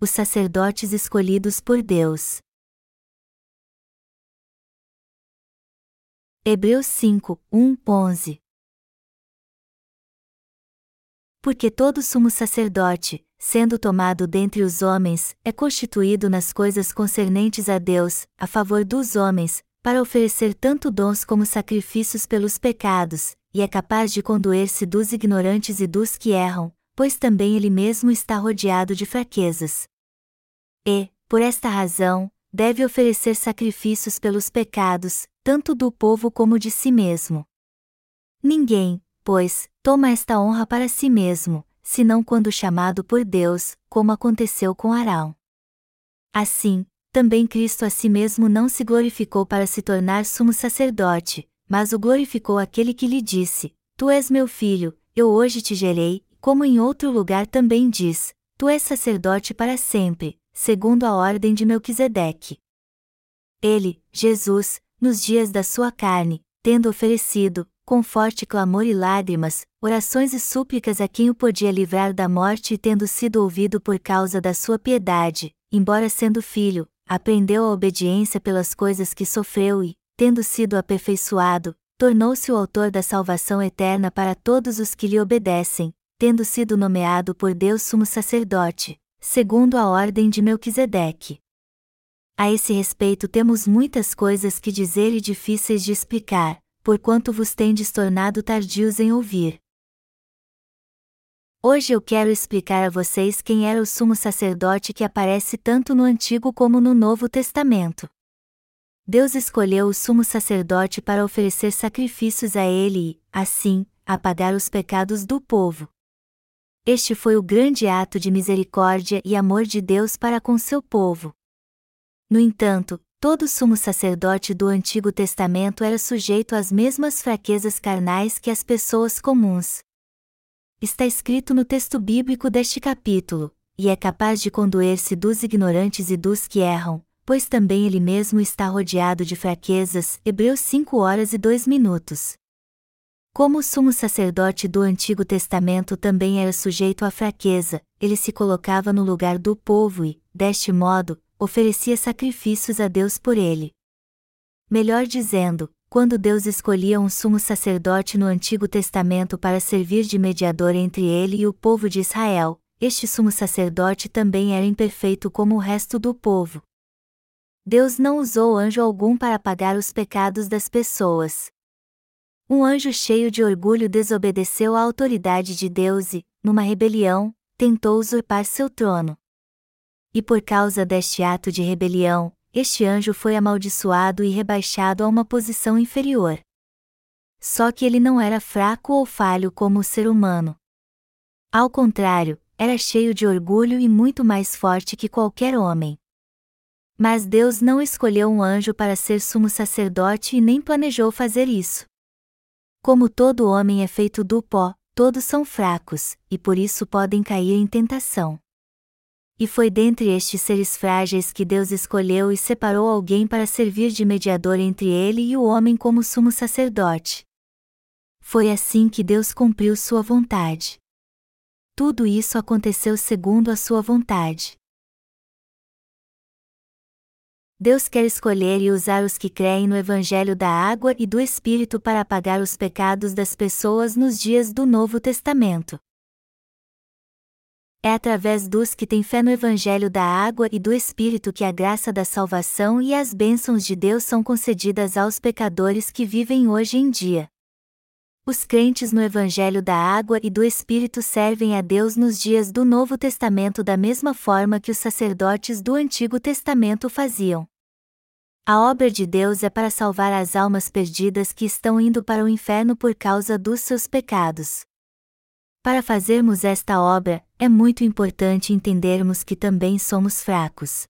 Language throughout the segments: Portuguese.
os sacerdotes escolhidos por Deus. Hebreus 5, 1, 11 Porque todo sumo sacerdote, sendo tomado dentre os homens, é constituído nas coisas concernentes a Deus, a favor dos homens, para oferecer tanto dons como sacrifícios pelos pecados, e é capaz de condoer-se dos ignorantes e dos que erram, pois também ele mesmo está rodeado de fraquezas. E, por esta razão, deve oferecer sacrifícios pelos pecados, tanto do povo como de si mesmo. Ninguém, pois, toma esta honra para si mesmo, senão quando chamado por Deus, como aconteceu com Arão. Assim, também Cristo a si mesmo não se glorificou para se tornar sumo sacerdote, mas o glorificou aquele que lhe disse: Tu és meu filho, eu hoje te gerei, como em outro lugar também diz: Tu és sacerdote para sempre, segundo a ordem de Melquisedeque. Ele, Jesus, nos dias da sua carne, tendo oferecido, com forte clamor e lágrimas, orações e súplicas a quem o podia livrar da morte e tendo sido ouvido por causa da sua piedade, embora sendo filho, aprendeu a obediência pelas coisas que sofreu e, tendo sido aperfeiçoado, tornou-se o autor da salvação eterna para todos os que lhe obedecem, tendo sido nomeado por Deus sumo sacerdote, segundo a ordem de Melquisedeque. A esse respeito temos muitas coisas que dizer e difíceis de explicar, porquanto vos tendes tornado tardios em ouvir. Hoje eu quero explicar a vocês quem era o sumo sacerdote que aparece tanto no Antigo como no Novo Testamento. Deus escolheu o sumo sacerdote para oferecer sacrifícios a ele e, assim, apagar os pecados do povo. Este foi o grande ato de misericórdia e amor de Deus para com seu povo. No entanto, todo sumo sacerdote do Antigo Testamento era sujeito às mesmas fraquezas carnais que as pessoas comuns. Está escrito no texto bíblico deste capítulo, e é capaz de condoer-se dos ignorantes e dos que erram, pois também ele mesmo está rodeado de fraquezas. Hebreus 5 horas e 2 minutos. Como o sumo sacerdote do Antigo Testamento também era sujeito à fraqueza, ele se colocava no lugar do povo e, deste modo, oferecia sacrifícios a Deus por ele. Melhor dizendo, quando Deus escolhia um sumo sacerdote no Antigo Testamento para servir de mediador entre ele e o povo de Israel, este sumo sacerdote também era imperfeito como o resto do povo. Deus não usou anjo algum para apagar os pecados das pessoas. Um anjo cheio de orgulho desobedeceu à autoridade de Deus e, numa rebelião, tentou usurpar seu trono. E por causa deste ato de rebelião, este anjo foi amaldiçoado e rebaixado a uma posição inferior. Só que ele não era fraco ou falho como o ser humano. Ao contrário, era cheio de orgulho e muito mais forte que qualquer homem. Mas Deus não escolheu um anjo para ser sumo sacerdote e nem planejou fazer isso. Como todo homem é feito do pó, todos são fracos, e por isso podem cair em tentação. E foi dentre estes seres frágeis que Deus escolheu e separou alguém para servir de mediador entre ele e o homem como sumo sacerdote. Foi assim que Deus cumpriu sua vontade. Tudo isso aconteceu segundo a sua vontade. Deus quer escolher e usar os que creem no Evangelho da Água e do Espírito para apagar os pecados das pessoas nos dias do Novo Testamento. É através dos que têm fé no Evangelho da água e do Espírito que a graça da salvação e as bênçãos de Deus são concedidas aos pecadores que vivem hoje em dia. Os crentes no Evangelho da água e do Espírito servem a Deus nos dias do Novo Testamento da mesma forma que os sacerdotes do Antigo Testamento faziam. A obra de Deus é para salvar as almas perdidas que estão indo para o inferno por causa dos seus pecados. Para fazermos esta obra, é muito importante entendermos que também somos fracos.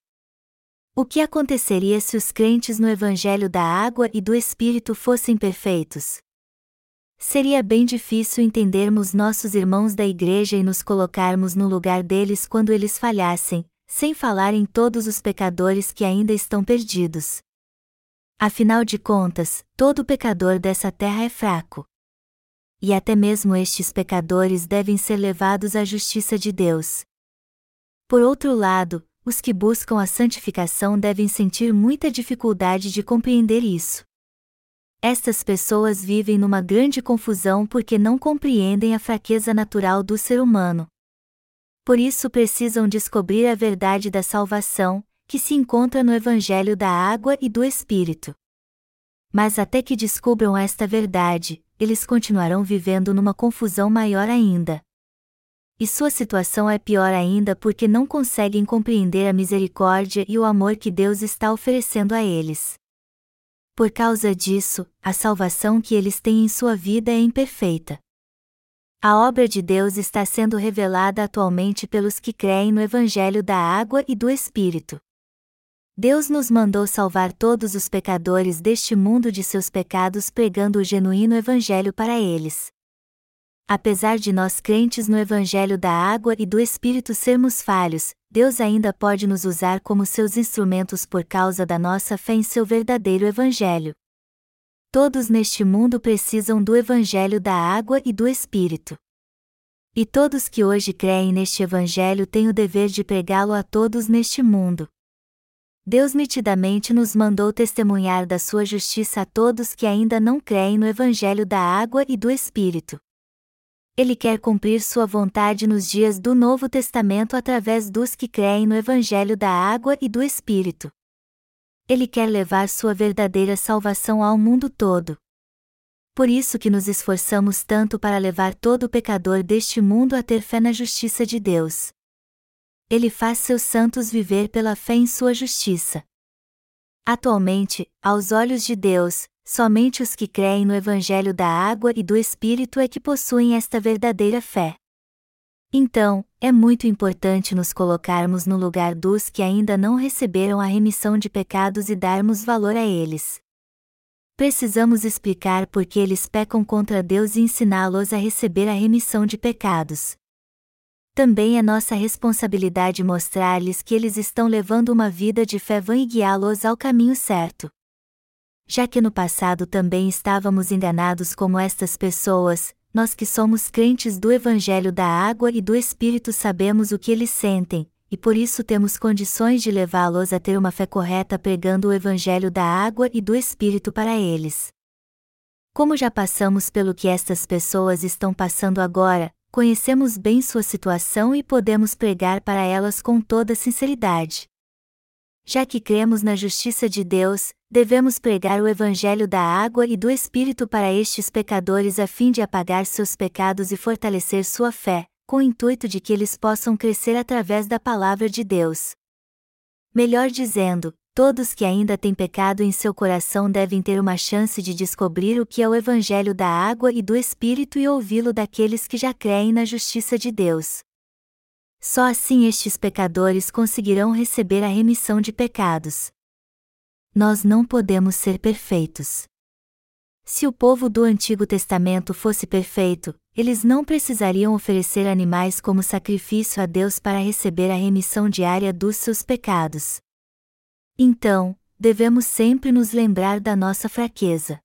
O que aconteceria se os crentes no Evangelho da Água e do Espírito fossem perfeitos? Seria bem difícil entendermos nossos irmãos da igreja e nos colocarmos no lugar deles quando eles falhassem, sem falar em todos os pecadores que ainda estão perdidos. Afinal de contas, todo pecador dessa terra é fraco e até mesmo estes pecadores devem ser levados à justiça de Deus. Por outro lado, os que buscam a santificação devem sentir muita dificuldade de compreender isso. Estas pessoas vivem numa grande confusão porque não compreendem a fraqueza natural do ser humano. Por isso precisam descobrir a verdade da salvação, que se encontra no Evangelho da Água e do Espírito. Mas até que descubram esta verdade, eles continuarão vivendo numa confusão maior ainda. E sua situação é pior ainda porque não conseguem compreender a misericórdia e o amor que Deus está oferecendo a eles. Por causa disso, a salvação que eles têm em sua vida é imperfeita. A obra de Deus está sendo revelada atualmente pelos que creem no Evangelho da Água e do Espírito. Deus nos mandou salvar todos os pecadores deste mundo de seus pecados pregando o genuíno Evangelho para eles. Apesar de nós crentes no Evangelho da Água e do Espírito sermos falhos, Deus ainda pode nos usar como seus instrumentos por causa da nossa fé em seu verdadeiro Evangelho. Todos neste mundo precisam do Evangelho da Água e do Espírito. E todos que hoje creem neste Evangelho têm o dever de pregá-lo a todos neste mundo. Deus nitidamente nos mandou testemunhar da sua justiça a todos que ainda não creem no Evangelho da Água e do Espírito. Ele quer cumprir sua vontade nos dias do Novo Testamento através dos que creem no Evangelho da Água e do Espírito. Ele quer levar sua verdadeira salvação ao mundo todo. Por isso que nos esforçamos tanto para levar todo pecador deste mundo a ter fé na justiça de Deus. Ele faz seus santos viver pela fé em sua justiça. Atualmente, aos olhos de Deus, somente os que creem no Evangelho da água e do Espírito é que possuem esta verdadeira fé. Então, é muito importante nos colocarmos no lugar dos que ainda não receberam a remissão de pecados e darmos valor a eles. Precisamos explicar por que eles pecam contra Deus e ensiná-los a receber a remissão de pecados. Também é nossa responsabilidade mostrar-lhes que eles estão levando uma vida de fé vã e guiá-los ao caminho certo já que no passado também estávamos enganados como estas pessoas, nós que somos crentes do Evangelho da Água e do Espírito sabemos o que eles sentem, e por isso temos condições de levá-los a ter uma fé correta pregando o Evangelho da Água e do Espírito para eles. Como já passamos pelo que estas pessoas estão passando agora, conhecemos bem sua situação e podemos pregar para elas com toda sinceridade. Já que cremos na justiça de Deus, devemos pregar o Evangelho da água e do Espírito para estes pecadores a fim de apagar seus pecados e fortalecer sua fé, com o intuito de que eles possam crescer através da palavra de Deus. Melhor dizendo, todos que ainda têm pecado em seu coração devem ter uma chance de descobrir o que é o Evangelho da água e do Espírito e ouvi-lo daqueles que já creem na justiça de Deus. Só assim estes pecadores conseguirão receber a remissão de pecados. Nós não podemos ser perfeitos. Se o povo do Antigo Testamento fosse perfeito, eles não precisariam oferecer animais como sacrifício a Deus para receber a remissão diária dos seus pecados. Então, devemos sempre nos lembrar da nossa fraqueza.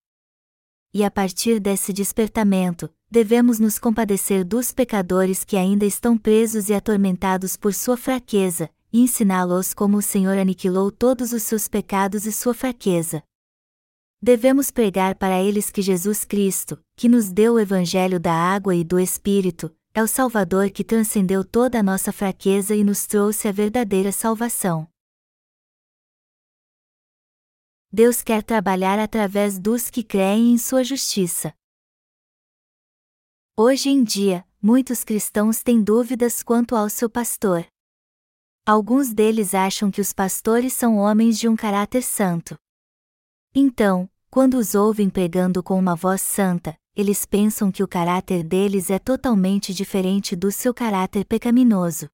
E a partir desse despertamento, devemos nos compadecer dos pecadores que ainda estão presos e atormentados por sua fraqueza, e ensiná-los como o Senhor aniquilou todos os seus pecados e sua fraqueza. Devemos pregar para eles que Jesus Cristo, que nos deu o Evangelho da água e do Espírito, é o Salvador que transcendeu toda a nossa fraqueza e nos trouxe a verdadeira salvação. Deus quer trabalhar através dos que creem em Sua justiça. Hoje em dia, muitos cristãos têm dúvidas quanto ao seu pastor. Alguns deles acham que os pastores são homens de um caráter santo. Então, quando os ouvem pregando com uma voz santa, eles pensam que o caráter deles é totalmente diferente do seu caráter pecaminoso.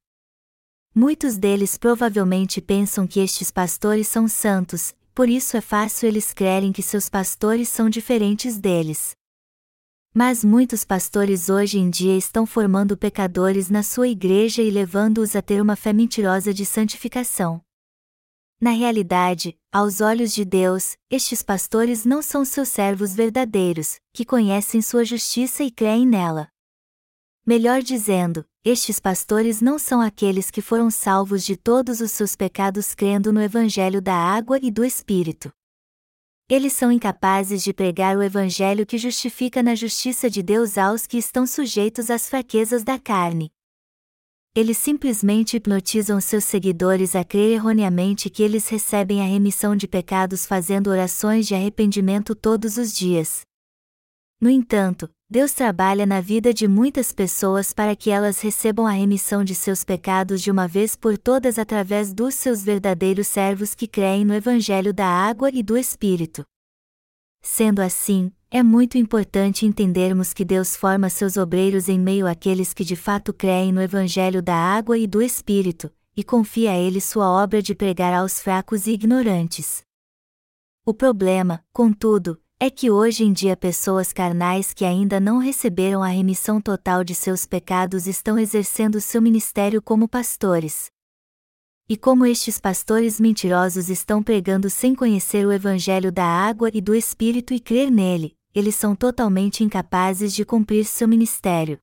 Muitos deles provavelmente pensam que estes pastores são santos, por isso é fácil eles crerem que seus pastores são diferentes deles. Mas muitos pastores hoje em dia estão formando pecadores na sua igreja e levando-os a ter uma fé mentirosa de santificação. Na realidade, aos olhos de Deus, estes pastores não são seus servos verdadeiros, que conhecem sua justiça e creem nela. Melhor dizendo, estes pastores não são aqueles que foram salvos de todos os seus pecados crendo no Evangelho da água e do Espírito. Eles são incapazes de pregar o Evangelho que justifica na justiça de Deus aos que estão sujeitos às fraquezas da carne. Eles simplesmente hipnotizam seus seguidores a crer erroneamente que eles recebem a remissão de pecados fazendo orações de arrependimento todos os dias. No entanto, Deus trabalha na vida de muitas pessoas para que elas recebam a remissão de seus pecados de uma vez por todas através dos seus verdadeiros servos que creem no Evangelho da Água e do Espírito. Sendo assim, é muito importante entendermos que Deus forma seus obreiros em meio àqueles que de fato creem no Evangelho da Água e do Espírito, e confia a Ele sua obra de pregar aos fracos e ignorantes. O problema, contudo, é que hoje em dia pessoas carnais que ainda não receberam a remissão total de seus pecados estão exercendo seu ministério como pastores. E como estes pastores mentirosos estão pregando sem conhecer o Evangelho da água e do Espírito e crer nele, eles são totalmente incapazes de cumprir seu ministério.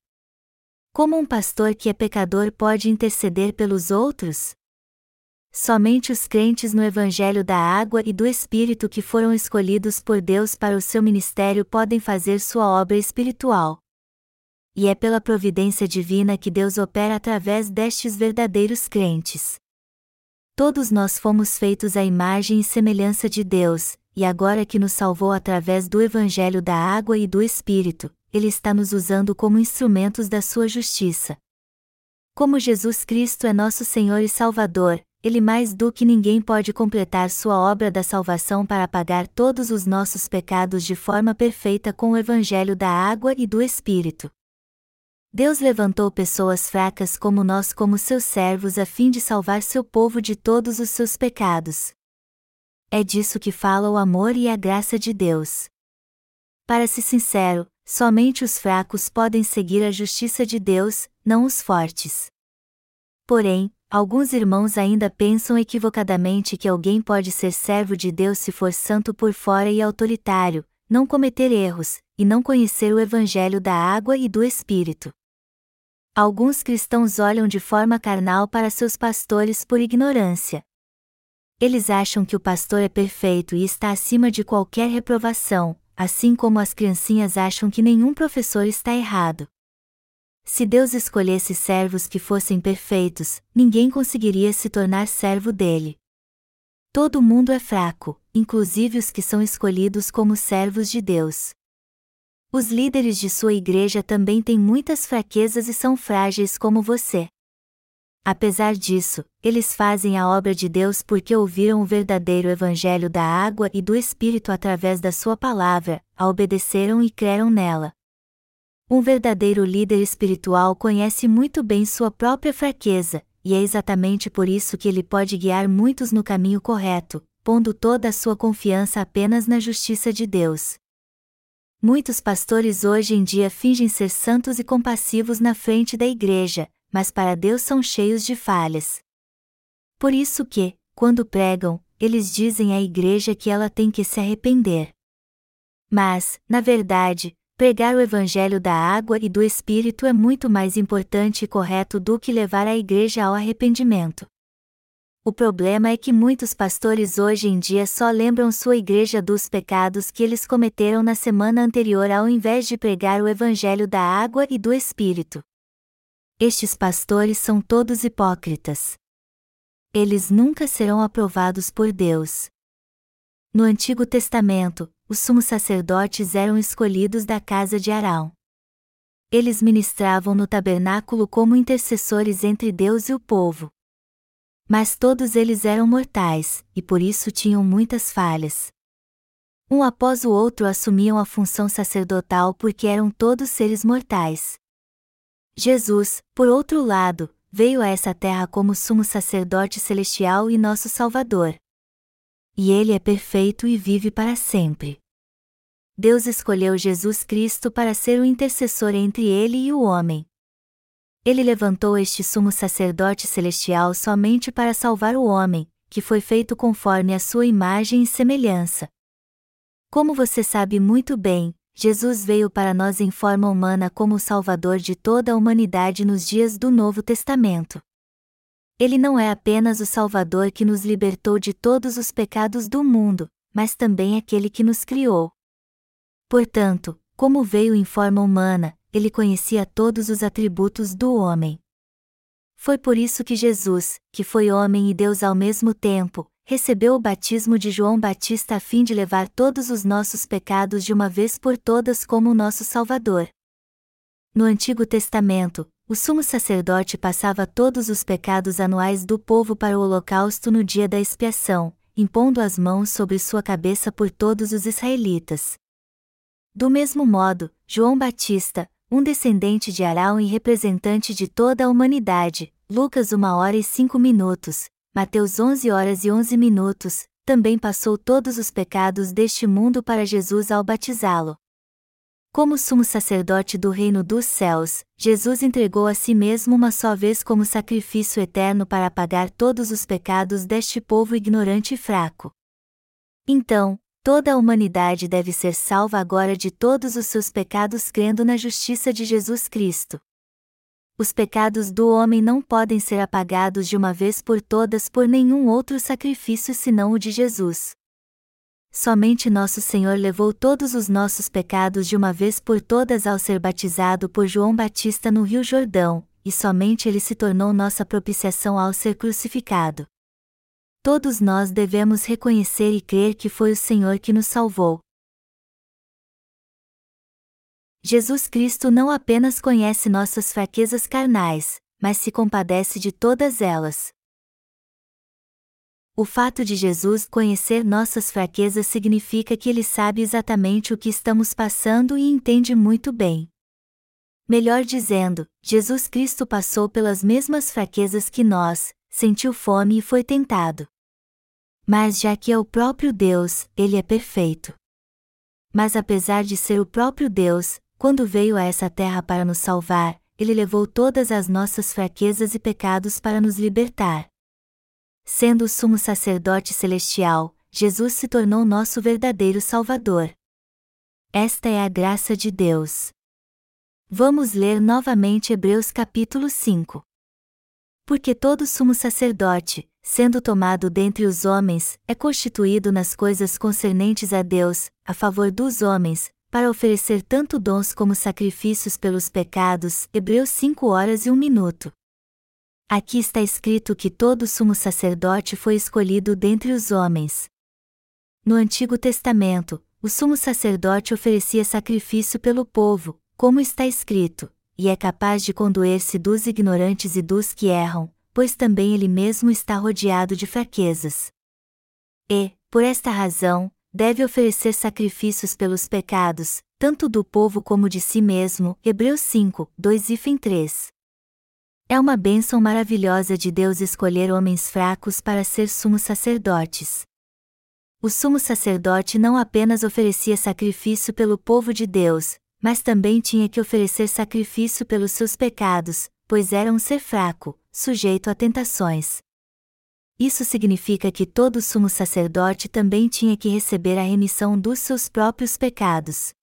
Como um pastor que é pecador pode interceder pelos outros? Somente os crentes no Evangelho da Água e do Espírito que foram escolhidos por Deus para o seu ministério podem fazer sua obra espiritual. E é pela providência divina que Deus opera através destes verdadeiros crentes. Todos nós fomos feitos à imagem e semelhança de Deus, e agora que nos salvou através do Evangelho da Água e do Espírito, Ele está nos usando como instrumentos da sua justiça. Como Jesus Cristo é nosso Senhor e Salvador, ele mais do que ninguém pode completar sua obra da salvação para pagar todos os nossos pecados de forma perfeita com o Evangelho da água e do Espírito. Deus levantou pessoas fracas como nós como seus servos a fim de salvar seu povo de todos os seus pecados. É disso que fala o amor e a graça de Deus. Para ser sincero, somente os fracos podem seguir a justiça de Deus, não os fortes. Porém, Alguns irmãos ainda pensam equivocadamente que alguém pode ser servo de Deus se for santo por fora e autoritário, não cometer erros, e não conhecer o Evangelho da água e do Espírito. Alguns cristãos olham de forma carnal para seus pastores por ignorância. Eles acham que o pastor é perfeito e está acima de qualquer reprovação, assim como as criancinhas acham que nenhum professor está errado. Se Deus escolhesse servos que fossem perfeitos, ninguém conseguiria se tornar servo dele. Todo mundo é fraco, inclusive os que são escolhidos como servos de Deus. Os líderes de sua igreja também têm muitas fraquezas e são frágeis como você. Apesar disso, eles fazem a obra de Deus porque ouviram o verdadeiro Evangelho da água e do Espírito através da Sua palavra, a obedeceram e creram nela. Um verdadeiro líder espiritual conhece muito bem sua própria fraqueza, e é exatamente por isso que ele pode guiar muitos no caminho correto, pondo toda a sua confiança apenas na justiça de Deus. Muitos pastores hoje em dia fingem ser santos e compassivos na frente da igreja, mas para Deus são cheios de falhas. Por isso que, quando pregam, eles dizem à igreja que ela tem que se arrepender. Mas, na verdade, Pregar o Evangelho da água e do Espírito é muito mais importante e correto do que levar a igreja ao arrependimento. O problema é que muitos pastores hoje em dia só lembram sua igreja dos pecados que eles cometeram na semana anterior ao invés de pregar o Evangelho da água e do Espírito. Estes pastores são todos hipócritas. Eles nunca serão aprovados por Deus. No Antigo Testamento, os sumos sacerdotes eram escolhidos da casa de Arão. Eles ministravam no tabernáculo como intercessores entre Deus e o povo. Mas todos eles eram mortais, e por isso tinham muitas falhas. Um após o outro assumiam a função sacerdotal porque eram todos seres mortais. Jesus, por outro lado, veio a essa terra como sumo sacerdote celestial e nosso Salvador e ele é perfeito e vive para sempre. Deus escolheu Jesus Cristo para ser o intercessor entre ele e o homem. Ele levantou este sumo sacerdote celestial somente para salvar o homem, que foi feito conforme a sua imagem e semelhança. Como você sabe muito bem, Jesus veio para nós em forma humana como o Salvador de toda a humanidade nos dias do Novo Testamento. Ele não é apenas o Salvador que nos libertou de todos os pecados do mundo, mas também aquele que nos criou. Portanto, como veio em forma humana, ele conhecia todos os atributos do homem. Foi por isso que Jesus, que foi homem e Deus ao mesmo tempo, recebeu o batismo de João Batista a fim de levar todos os nossos pecados de uma vez por todas como o nosso Salvador. No Antigo Testamento, o sumo sacerdote passava todos os pecados anuais do povo para o holocausto no dia da expiação, impondo as mãos sobre sua cabeça por todos os israelitas. Do mesmo modo, João Batista, um descendente de Arão e representante de toda a humanidade, Lucas 1 hora e 5 minutos, Mateus 11 horas e 11 minutos, também passou todos os pecados deste mundo para Jesus ao batizá-lo. Como sumo sacerdote do reino dos céus, Jesus entregou a si mesmo uma só vez como sacrifício eterno para apagar todos os pecados deste povo ignorante e fraco. Então, toda a humanidade deve ser salva agora de todos os seus pecados crendo na justiça de Jesus Cristo os pecados do homem não podem ser apagados de uma vez por todas por nenhum outro sacrifício senão o de Jesus. Somente nosso Senhor levou todos os nossos pecados de uma vez por todas ao ser batizado por João Batista no Rio Jordão, e somente ele se tornou nossa propiciação ao ser crucificado. Todos nós devemos reconhecer e crer que foi o Senhor que nos salvou. Jesus Cristo não apenas conhece nossas fraquezas carnais, mas se compadece de todas elas. O fato de Jesus conhecer nossas fraquezas significa que ele sabe exatamente o que estamos passando e entende muito bem. Melhor dizendo, Jesus Cristo passou pelas mesmas fraquezas que nós, sentiu fome e foi tentado. Mas já que é o próprio Deus, ele é perfeito. Mas apesar de ser o próprio Deus, quando veio a essa terra para nos salvar, ele levou todas as nossas fraquezas e pecados para nos libertar. Sendo o sumo sacerdote celestial, Jesus se tornou nosso verdadeiro Salvador. Esta é a graça de Deus. Vamos ler novamente Hebreus capítulo 5. Porque todo sumo sacerdote, sendo tomado dentre os homens, é constituído nas coisas concernentes a Deus, a favor dos homens, para oferecer tanto dons como sacrifícios pelos pecados. Hebreus 5 horas e 1 minuto. Aqui está escrito que todo sumo sacerdote foi escolhido dentre os homens. No Antigo Testamento, o sumo sacerdote oferecia sacrifício pelo povo, como está escrito, e é capaz de condoer-se dos ignorantes e dos que erram, pois também ele mesmo está rodeado de fraquezas. E, por esta razão, deve oferecer sacrifícios pelos pecados, tanto do povo como de si mesmo. Hebreus 5, 2 e 3. É uma bênção maravilhosa de Deus escolher homens fracos para ser sumos sacerdotes. O sumo sacerdote não apenas oferecia sacrifício pelo povo de Deus, mas também tinha que oferecer sacrifício pelos seus pecados, pois era um ser fraco, sujeito a tentações. Isso significa que todo sumo sacerdote também tinha que receber a remissão dos seus próprios pecados.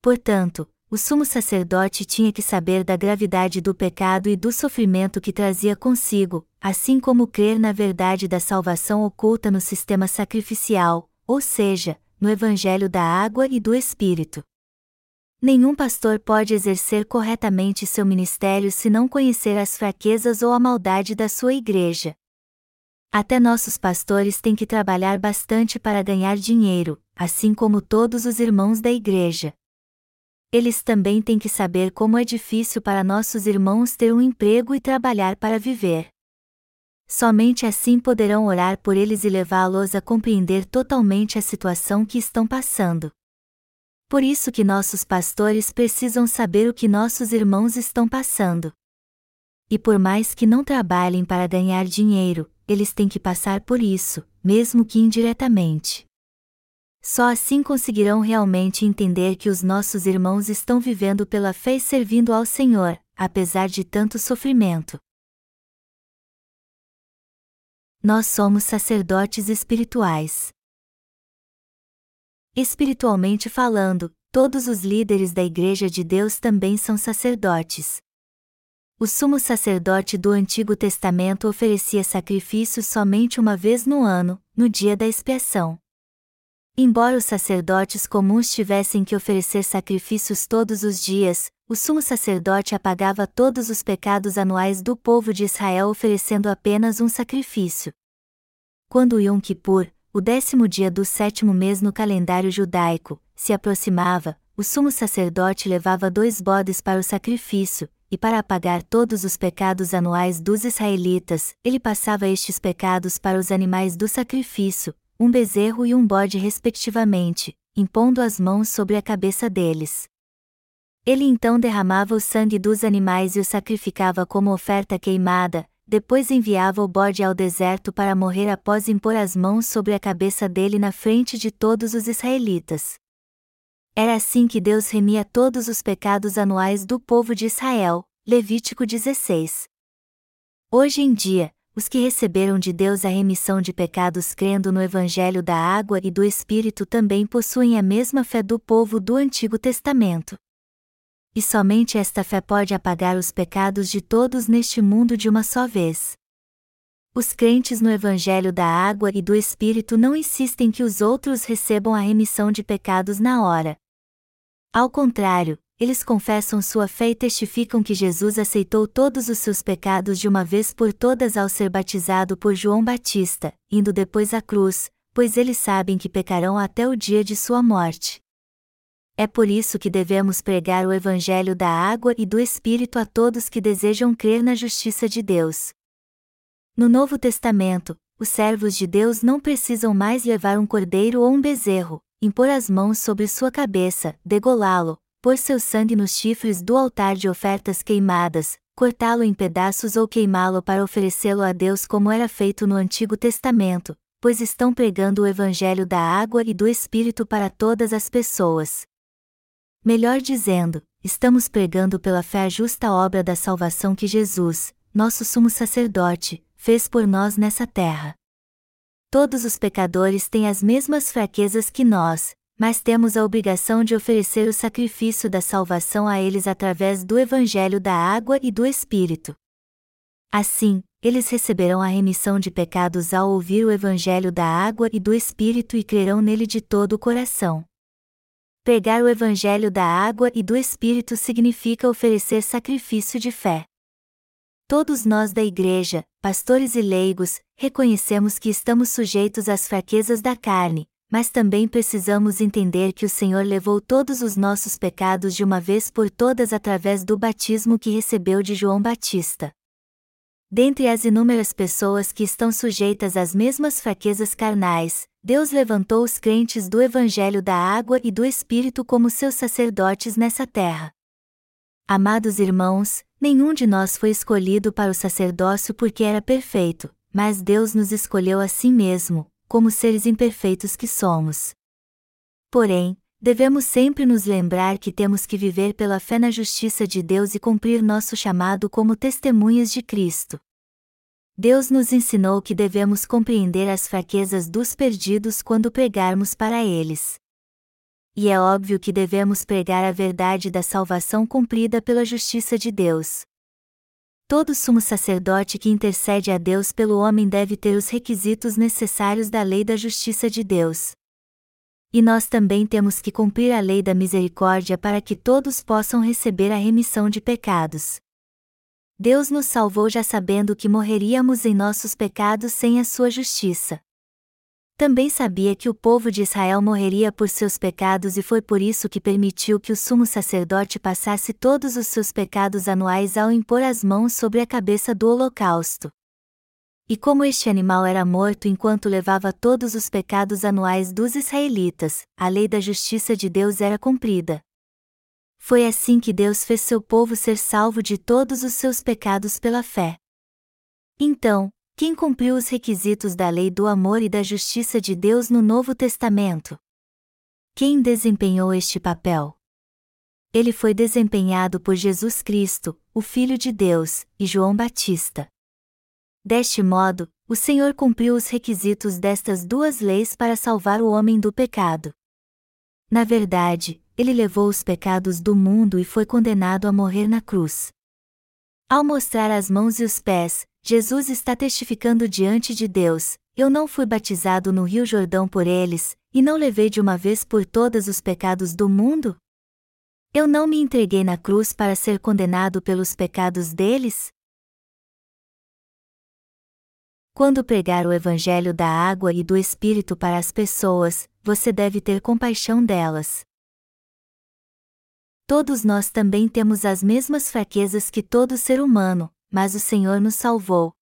Portanto, o sumo sacerdote tinha que saber da gravidade do pecado e do sofrimento que trazia consigo, assim como crer na verdade da salvação oculta no sistema sacrificial, ou seja, no Evangelho da água e do Espírito. Nenhum pastor pode exercer corretamente seu ministério se não conhecer as fraquezas ou a maldade da sua igreja. Até nossos pastores têm que trabalhar bastante para ganhar dinheiro, assim como todos os irmãos da igreja. Eles também têm que saber como é difícil para nossos irmãos ter um emprego e trabalhar para viver. Somente assim poderão orar por eles e levá-los a compreender totalmente a situação que estão passando. Por isso que nossos pastores precisam saber o que nossos irmãos estão passando. E por mais que não trabalhem para ganhar dinheiro, eles têm que passar por isso, mesmo que indiretamente. Só assim conseguirão realmente entender que os nossos irmãos estão vivendo pela fé e servindo ao Senhor, apesar de tanto sofrimento. Nós somos sacerdotes espirituais. Espiritualmente falando, todos os líderes da Igreja de Deus também são sacerdotes. O sumo sacerdote do Antigo Testamento oferecia sacrifícios somente uma vez no ano, no dia da expiação. Embora os sacerdotes comuns tivessem que oferecer sacrifícios todos os dias, o sumo sacerdote apagava todos os pecados anuais do povo de Israel oferecendo apenas um sacrifício. Quando Yom Kippur, o décimo dia do sétimo mês no calendário judaico, se aproximava, o sumo sacerdote levava dois bodes para o sacrifício, e para apagar todos os pecados anuais dos israelitas, ele passava estes pecados para os animais do sacrifício, um bezerro e um bode respectivamente, impondo as mãos sobre a cabeça deles. Ele então derramava o sangue dos animais e o sacrificava como oferta queimada, depois enviava o bode ao deserto para morrer após impor as mãos sobre a cabeça dele na frente de todos os israelitas. Era assim que Deus remia todos os pecados anuais do povo de Israel. Levítico 16. Hoje em dia, os que receberam de Deus a remissão de pecados crendo no Evangelho da água e do Espírito também possuem a mesma fé do povo do Antigo Testamento. E somente esta fé pode apagar os pecados de todos neste mundo de uma só vez. Os crentes no Evangelho da água e do Espírito não insistem que os outros recebam a remissão de pecados na hora. Ao contrário, eles confessam sua fé e testificam que Jesus aceitou todos os seus pecados de uma vez por todas ao ser batizado por João Batista, indo depois à cruz, pois eles sabem que pecarão até o dia de sua morte. É por isso que devemos pregar o Evangelho da água e do Espírito a todos que desejam crer na justiça de Deus. No Novo Testamento, os servos de Deus não precisam mais levar um cordeiro ou um bezerro, impor as mãos sobre sua cabeça, degolá-lo, pôr seu sangue nos chifres do altar de ofertas queimadas, cortá-lo em pedaços ou queimá-lo para oferecê-lo a Deus como era feito no Antigo Testamento, pois estão pregando o Evangelho da água e do Espírito para todas as pessoas. Melhor dizendo, estamos pregando pela fé a justa obra da salvação que Jesus, nosso sumo sacerdote, fez por nós nessa terra. Todos os pecadores têm as mesmas fraquezas que nós, mas temos a obrigação de oferecer o sacrifício da salvação a eles através do Evangelho da água e do Espírito. Assim, eles receberão a remissão de pecados ao ouvir o Evangelho da água e do Espírito e crerão nele de todo o coração. Pregar o Evangelho da água e do Espírito significa oferecer sacrifício de fé. Todos nós da Igreja, pastores e leigos, reconhecemos que estamos sujeitos às fraquezas da carne, mas também precisamos entender que o Senhor levou todos os nossos pecados de uma vez por todas através do batismo que recebeu de João Batista. Dentre as inúmeras pessoas que estão sujeitas às mesmas fraquezas carnais, Deus levantou os crentes do Evangelho da Água e do Espírito como seus sacerdotes nessa terra. Amados irmãos, nenhum de nós foi escolhido para o sacerdócio porque era perfeito, mas Deus nos escolheu a si mesmo, como seres imperfeitos que somos. Porém, devemos sempre nos lembrar que temos que viver pela fé na justiça de Deus e cumprir nosso chamado como testemunhas de Cristo. Deus nos ensinou que devemos compreender as fraquezas dos perdidos quando pregarmos para eles. E é óbvio que devemos pregar a verdade da salvação cumprida pela justiça de Deus. Todo sumo sacerdote que intercede a Deus pelo homem deve ter os requisitos necessários da lei da justiça de Deus. E nós também temos que cumprir a lei da misericórdia para que todos possam receber a remissão de pecados. Deus nos salvou já sabendo que morreríamos em nossos pecados sem a sua justiça. Também sabia que o povo de Israel morreria por seus pecados e foi por isso que permitiu que o sumo sacerdote passasse todos os seus pecados anuais ao impor as mãos sobre a cabeça do holocausto. E como este animal era morto enquanto levava todos os pecados anuais dos israelitas, a lei da justiça de Deus era cumprida. Foi assim que Deus fez seu povo ser salvo de todos os seus pecados pela fé. Então, quem cumpriu os requisitos da lei do amor e da justiça de Deus no Novo Testamento? Quem desempenhou este papel? Ele foi desempenhado por Jesus Cristo, o Filho de Deus, e João Batista. Deste modo, o Senhor cumpriu os requisitos destas duas leis para salvar o homem do pecado. Na verdade, ele levou os pecados do mundo e foi condenado a morrer na cruz. Ao mostrar as mãos e os pés, Jesus está testificando diante de Deus: Eu não fui batizado no Rio Jordão por eles, e não levei de uma vez por todas os pecados do mundo? Eu não me entreguei na cruz para ser condenado pelos pecados deles? Quando pregar o Evangelho da água e do Espírito para as pessoas, você deve ter compaixão delas. Todos nós também temos as mesmas fraquezas que todo ser humano, mas o Senhor nos salvou.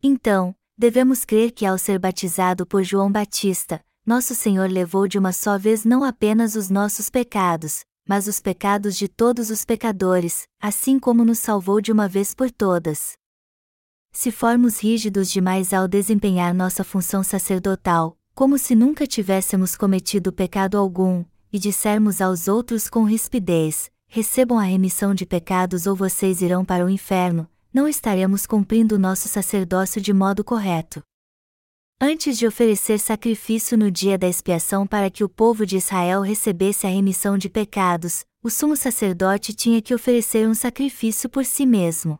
Então, devemos crer que ao ser batizado por João Batista, nosso Senhor levou de uma só vez não apenas os nossos pecados, mas os pecados de todos os pecadores, assim como nos salvou de uma vez por todas. Se formos rígidos demais ao desempenhar nossa função sacerdotal, como se nunca tivéssemos cometido pecado algum, e dissermos aos outros com rispidez: recebam a remissão de pecados ou vocês irão para o inferno, não estaremos cumprindo nosso sacerdócio de modo correto. Antes de oferecer sacrifício no dia da expiação para que o povo de Israel recebesse a remissão de pecados, o sumo sacerdote tinha que oferecer um sacrifício por si mesmo.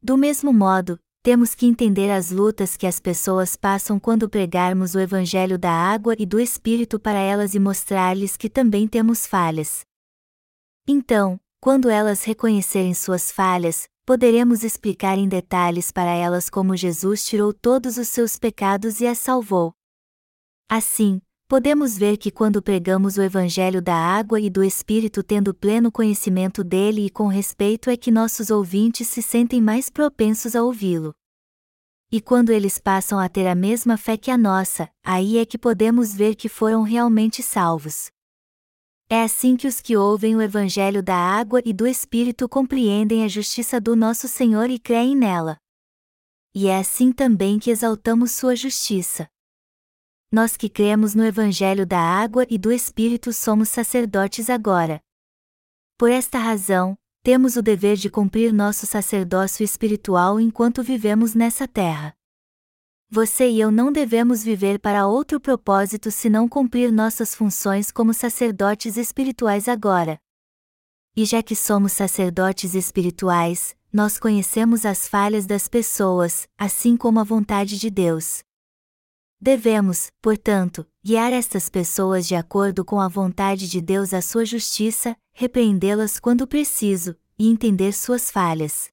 Do mesmo modo, temos que entender as lutas que as pessoas passam quando pregarmos o Evangelho da água e do Espírito para elas e mostrar-lhes que também temos falhas. Então, quando elas reconhecerem suas falhas, poderemos explicar em detalhes para elas como Jesus tirou todos os seus pecados e as salvou. Assim, podemos ver que quando pregamos o Evangelho da água e do Espírito tendo pleno conhecimento dele e com respeito é que nossos ouvintes se sentem mais propensos a ouvi-lo. E quando eles passam a ter a mesma fé que a nossa, aí é que podemos ver que foram realmente salvos. É assim que os que ouvem o Evangelho da água e do Espírito compreendem a justiça do nosso Senhor e creem nela. E é assim também que exaltamos Sua justiça nós que cremos no Evangelho da água e do Espírito somos sacerdotes agora. Por esta razão, temos o dever de cumprir nosso sacerdócio espiritual enquanto vivemos nessa terra. Você e eu não devemos viver para outro propósito senão cumprir nossas funções como sacerdotes espirituais agora. E já que somos sacerdotes espirituais, nós conhecemos as falhas das pessoas, assim como a vontade de Deus. Devemos, portanto, guiar estas pessoas de acordo com a vontade de Deus à sua justiça, repreendê-las quando preciso, e entender suas falhas.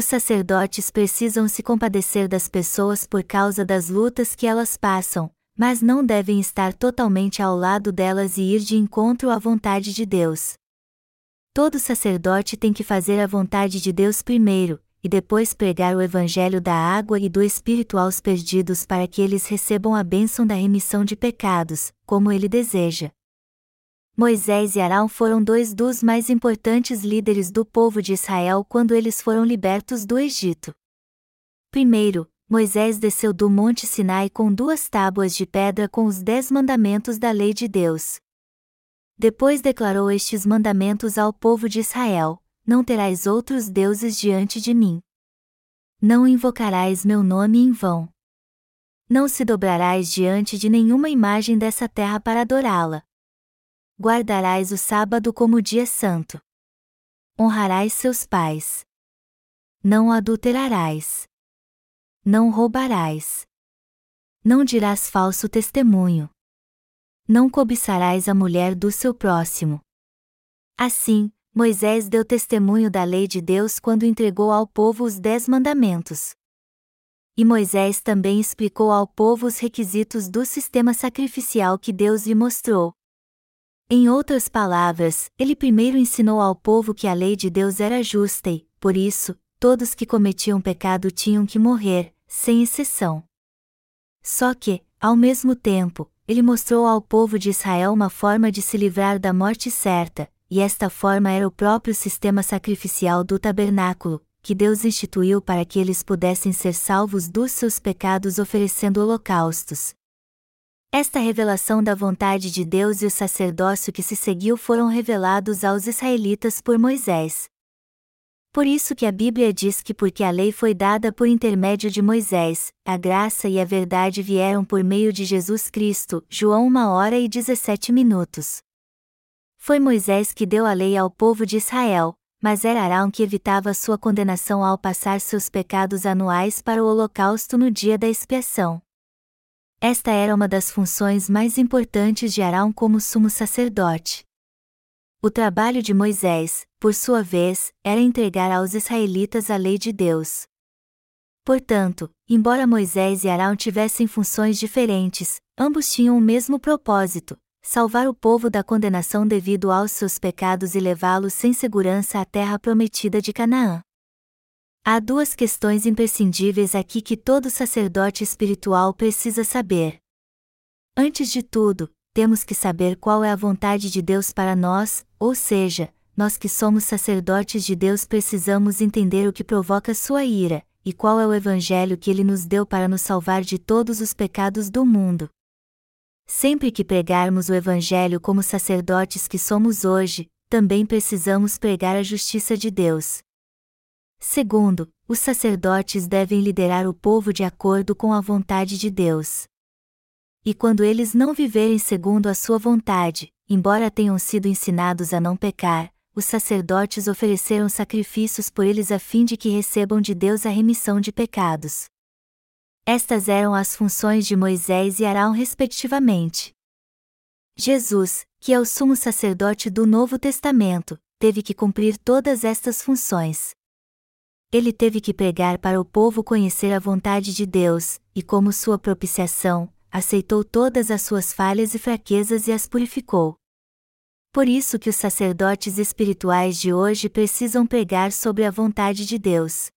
Os sacerdotes precisam se compadecer das pessoas por causa das lutas que elas passam, mas não devem estar totalmente ao lado delas e ir de encontro à vontade de Deus. Todo sacerdote tem que fazer a vontade de Deus primeiro, e depois pregar o Evangelho da água e do Espírito aos perdidos para que eles recebam a bênção da remissão de pecados, como ele deseja. Moisés e Arão foram dois dos mais importantes líderes do povo de Israel quando eles foram libertos do Egito. Primeiro, Moisés desceu do Monte Sinai com duas tábuas de pedra com os dez mandamentos da lei de Deus. Depois declarou estes mandamentos ao povo de Israel: não terás outros deuses diante de mim. Não invocarás meu nome em vão. Não se dobrarás diante de nenhuma imagem dessa terra para adorá-la. Guardarás o sábado como dia santo. Honrarás seus pais. Não adulterarás. Não roubarás. Não dirás falso testemunho. Não cobiçarás a mulher do seu próximo. Assim, Moisés deu testemunho da lei de Deus quando entregou ao povo os Dez Mandamentos. E Moisés também explicou ao povo os requisitos do sistema sacrificial que Deus lhe mostrou. Em outras palavras, ele primeiro ensinou ao povo que a lei de Deus era justa e, por isso, todos que cometiam pecado tinham que morrer, sem exceção. Só que, ao mesmo tempo, ele mostrou ao povo de Israel uma forma de se livrar da morte certa, e esta forma era o próprio sistema sacrificial do tabernáculo, que Deus instituiu para que eles pudessem ser salvos dos seus pecados oferecendo holocaustos. Esta revelação da vontade de Deus e o sacerdócio que se seguiu foram revelados aos israelitas por Moisés. Por isso que a Bíblia diz que porque a lei foi dada por intermédio de Moisés, a graça e a verdade vieram por meio de Jesus Cristo. João 1 hora e 17 minutos. Foi Moisés que deu a lei ao povo de Israel, mas era Arão que evitava sua condenação ao passar seus pecados anuais para o holocausto no dia da expiação. Esta era uma das funções mais importantes de Arão como sumo sacerdote. O trabalho de Moisés, por sua vez, era entregar aos israelitas a lei de Deus. Portanto, embora Moisés e Arão tivessem funções diferentes, ambos tinham o mesmo propósito: salvar o povo da condenação devido aos seus pecados e levá-los sem segurança à terra prometida de Canaã. Há duas questões imprescindíveis aqui que todo sacerdote espiritual precisa saber. Antes de tudo, temos que saber qual é a vontade de Deus para nós, ou seja, nós que somos sacerdotes de Deus precisamos entender o que provoca sua ira, e qual é o evangelho que ele nos deu para nos salvar de todos os pecados do mundo. Sempre que pregarmos o Evangelho como sacerdotes que somos hoje, também precisamos pregar a justiça de Deus. Segundo, os sacerdotes devem liderar o povo de acordo com a vontade de Deus. E quando eles não viverem segundo a sua vontade, embora tenham sido ensinados a não pecar, os sacerdotes ofereceram sacrifícios por eles a fim de que recebam de Deus a remissão de pecados. Estas eram as funções de Moisés e Arão, respectivamente. Jesus, que é o sumo sacerdote do Novo Testamento, teve que cumprir todas estas funções. Ele teve que pregar para o povo conhecer a vontade de Deus, e como sua propiciação, aceitou todas as suas falhas e fraquezas e as purificou. Por isso que os sacerdotes espirituais de hoje precisam pregar sobre a vontade de Deus.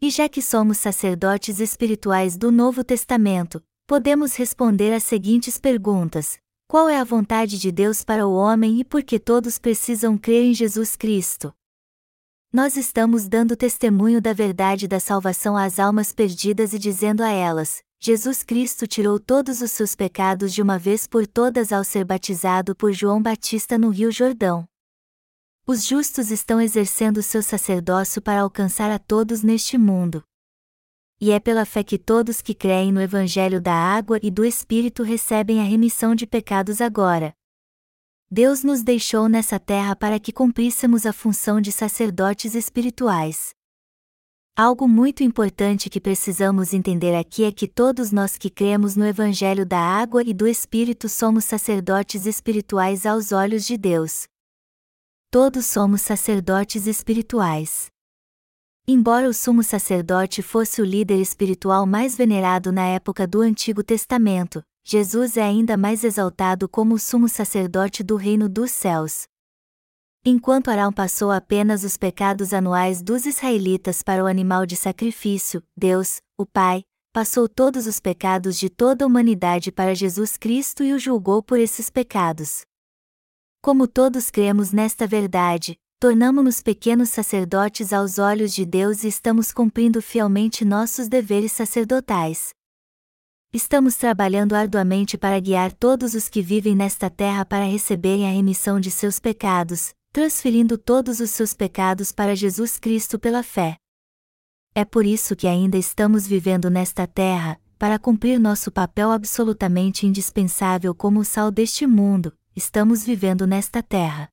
E já que somos sacerdotes espirituais do Novo Testamento, podemos responder as seguintes perguntas: Qual é a vontade de Deus para o homem e por que todos precisam crer em Jesus Cristo? Nós estamos dando testemunho da verdade da salvação às almas perdidas e dizendo a elas: Jesus Cristo tirou todos os seus pecados de uma vez por todas ao ser batizado por João Batista no Rio Jordão. Os justos estão exercendo seu sacerdócio para alcançar a todos neste mundo. E é pela fé que todos que creem no Evangelho da água e do Espírito recebem a remissão de pecados agora. Deus nos deixou nessa terra para que cumpríssemos a função de sacerdotes espirituais. Algo muito importante que precisamos entender aqui é que todos nós que cremos no Evangelho da água e do Espírito somos sacerdotes espirituais aos olhos de Deus todos somos sacerdotes espirituais. Embora o sumo sacerdote fosse o líder espiritual mais venerado na época do Antigo Testamento, Jesus é ainda mais exaltado como o sumo sacerdote do reino dos céus. Enquanto Arão passou apenas os pecados anuais dos israelitas para o animal de sacrifício, Deus, o Pai, passou todos os pecados de toda a humanidade para Jesus Cristo e o julgou por esses pecados. Como todos cremos nesta verdade, tornamo-nos pequenos sacerdotes aos olhos de Deus e estamos cumprindo fielmente nossos deveres sacerdotais. Estamos trabalhando arduamente para guiar todos os que vivem nesta terra para receberem a remissão de seus pecados, transferindo todos os seus pecados para Jesus Cristo pela fé. É por isso que ainda estamos vivendo nesta terra, para cumprir nosso papel absolutamente indispensável como o sal deste mundo, estamos vivendo nesta terra.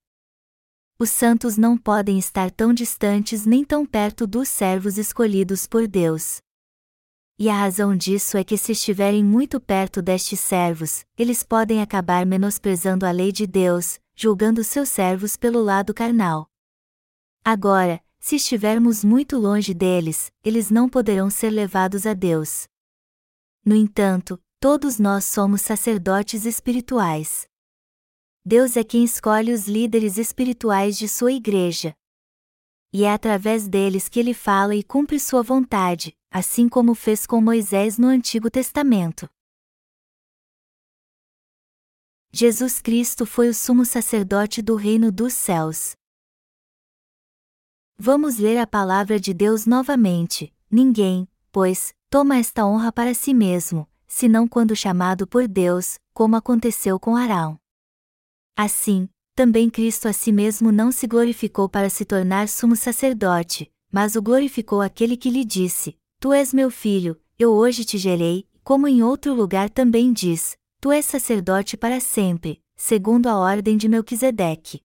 Os santos não podem estar tão distantes nem tão perto dos servos escolhidos por Deus. E a razão disso é que, se estiverem muito perto destes servos, eles podem acabar menosprezando a lei de Deus, julgando seus servos pelo lado carnal. Agora, se estivermos muito longe deles, eles não poderão ser levados a Deus. No entanto, todos nós somos sacerdotes espirituais. Deus é quem escolhe os líderes espirituais de sua igreja. E é através deles que ele fala e cumpre sua vontade, assim como fez com Moisés no Antigo Testamento. Jesus Cristo foi o sumo sacerdote do reino dos céus. Vamos ler a palavra de Deus novamente. Ninguém, pois, toma esta honra para si mesmo, senão quando chamado por Deus, como aconteceu com Arão. Assim, também Cristo a si mesmo não se glorificou para se tornar sumo sacerdote, mas o glorificou aquele que lhe disse: Tu és meu filho, eu hoje te gerei, como em outro lugar também diz: Tu és sacerdote para sempre, segundo a ordem de Melquisedeque.